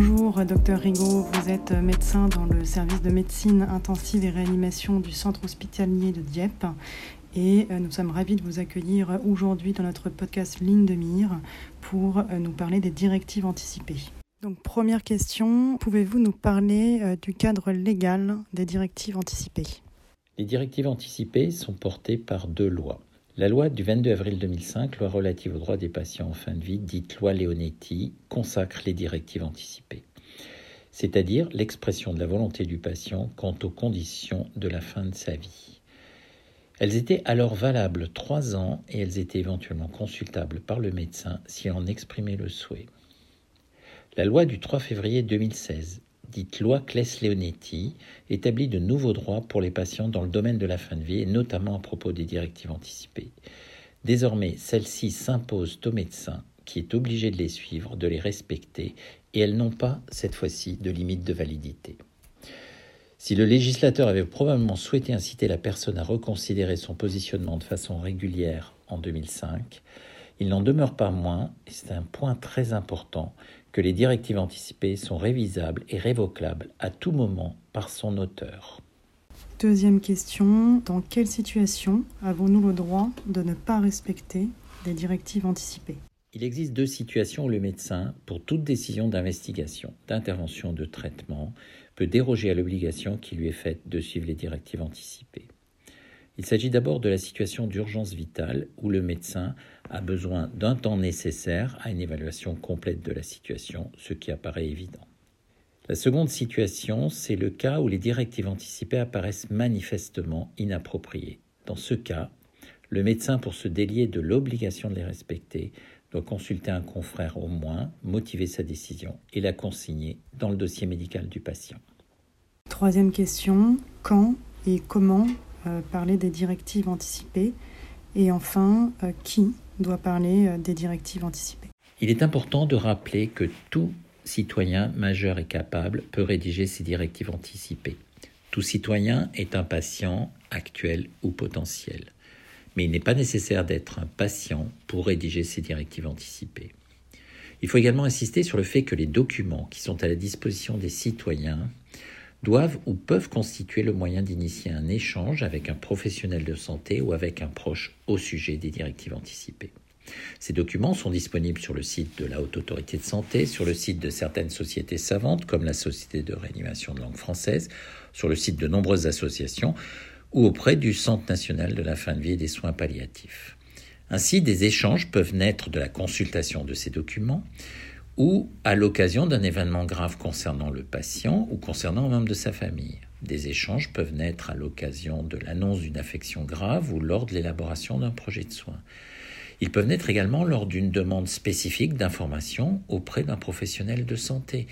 docteur Rigaud. Vous êtes médecin dans le service de médecine intensive et réanimation du centre hospitalier de Dieppe. Et euh, nous sommes ravis de vous accueillir aujourd'hui dans notre podcast Ligne de mire pour euh, nous parler des directives anticipées. Donc première question, pouvez-vous nous parler euh, du cadre légal des directives anticipées? Les directives anticipées sont portées par deux lois. La loi du 22 avril 2005, loi relative aux droits des patients en fin de vie, dite loi Leonetti, consacre les directives anticipées, c'est-à-dire l'expression de la volonté du patient quant aux conditions de la fin de sa vie. Elles étaient alors valables trois ans et elles étaient éventuellement consultables par le médecin s'il en exprimait le souhait. La loi du 3 février 2016 dite loi Claes-Leonetti, établit de nouveaux droits pour les patients dans le domaine de la fin de vie, et notamment à propos des directives anticipées. Désormais, celles-ci s'imposent au médecin, qui est obligé de les suivre, de les respecter, et elles n'ont pas, cette fois-ci, de limite de validité. Si le législateur avait probablement souhaité inciter la personne à reconsidérer son positionnement de façon régulière en 2005, il n'en demeure pas moins, et c'est un point très important, que les directives anticipées sont révisables et révocables à tout moment par son auteur. Deuxième question, dans quelle situation avons-nous le droit de ne pas respecter des directives anticipées? Il existe deux situations où le médecin, pour toute décision d'investigation, d'intervention, de traitement, peut déroger à l'obligation qui lui est faite de suivre les directives anticipées. Il s'agit d'abord de la situation d'urgence vitale où le médecin a besoin d'un temps nécessaire à une évaluation complète de la situation, ce qui apparaît évident. La seconde situation, c'est le cas où les directives anticipées apparaissent manifestement inappropriées. Dans ce cas, le médecin, pour se délier de l'obligation de les respecter, doit consulter un confrère au moins, motiver sa décision et la consigner dans le dossier médical du patient. Troisième question, quand et comment parler des directives anticipées Et enfin, euh, qui doit parler euh, des directives anticipées Il est important de rappeler que tout citoyen majeur et capable peut rédiger ces directives anticipées. Tout citoyen est un patient actuel ou potentiel. Mais il n'est pas nécessaire d'être un patient pour rédiger ces directives anticipées. Il faut également insister sur le fait que les documents qui sont à la disposition des citoyens doivent ou peuvent constituer le moyen d'initier un échange avec un professionnel de santé ou avec un proche au sujet des directives anticipées. Ces documents sont disponibles sur le site de la Haute Autorité de Santé, sur le site de certaines sociétés savantes comme la Société de réanimation de langue française, sur le site de nombreuses associations ou auprès du Centre national de la fin de vie et des soins palliatifs. Ainsi, des échanges peuvent naître de la consultation de ces documents, ou à l'occasion d'un événement grave concernant le patient ou concernant un membre de sa famille. Des échanges peuvent naître à l'occasion de l'annonce d'une affection grave ou lors de l'élaboration d'un projet de soins. Ils peuvent naître également lors d'une demande spécifique d'information auprès d'un professionnel de santé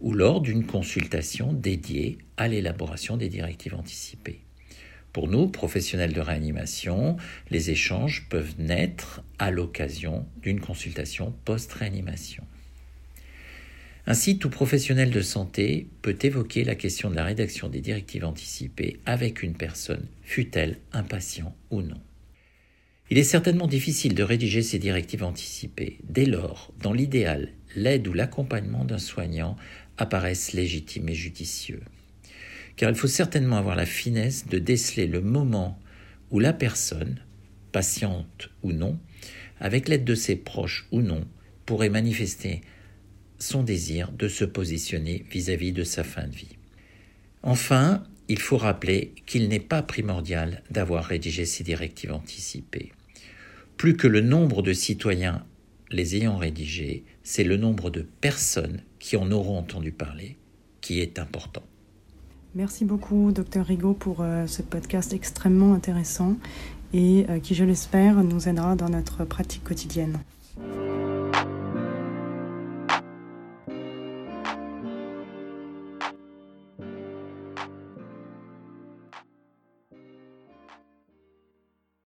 ou lors d'une consultation dédiée à l'élaboration des directives anticipées. Pour nous, professionnels de réanimation, les échanges peuvent naître à l'occasion d'une consultation post-réanimation. Ainsi, tout professionnel de santé peut évoquer la question de la rédaction des directives anticipées avec une personne, fût-elle un patient ou non. Il est certainement difficile de rédiger ces directives anticipées dès lors, dans l'idéal, l'aide ou l'accompagnement d'un soignant apparaissent légitimes et judicieux. Car il faut certainement avoir la finesse de déceler le moment où la personne, patiente ou non, avec l'aide de ses proches ou non, pourrait manifester son désir de se positionner vis-à-vis de sa fin de vie. Enfin, il faut rappeler qu'il n'est pas primordial d'avoir rédigé ces directives anticipées. Plus que le nombre de citoyens les ayant rédigées, c'est le nombre de personnes qui en auront entendu parler qui est important. Merci beaucoup, docteur Rigaud, pour euh, ce podcast extrêmement intéressant et euh, qui, je l'espère, nous aidera dans notre pratique quotidienne.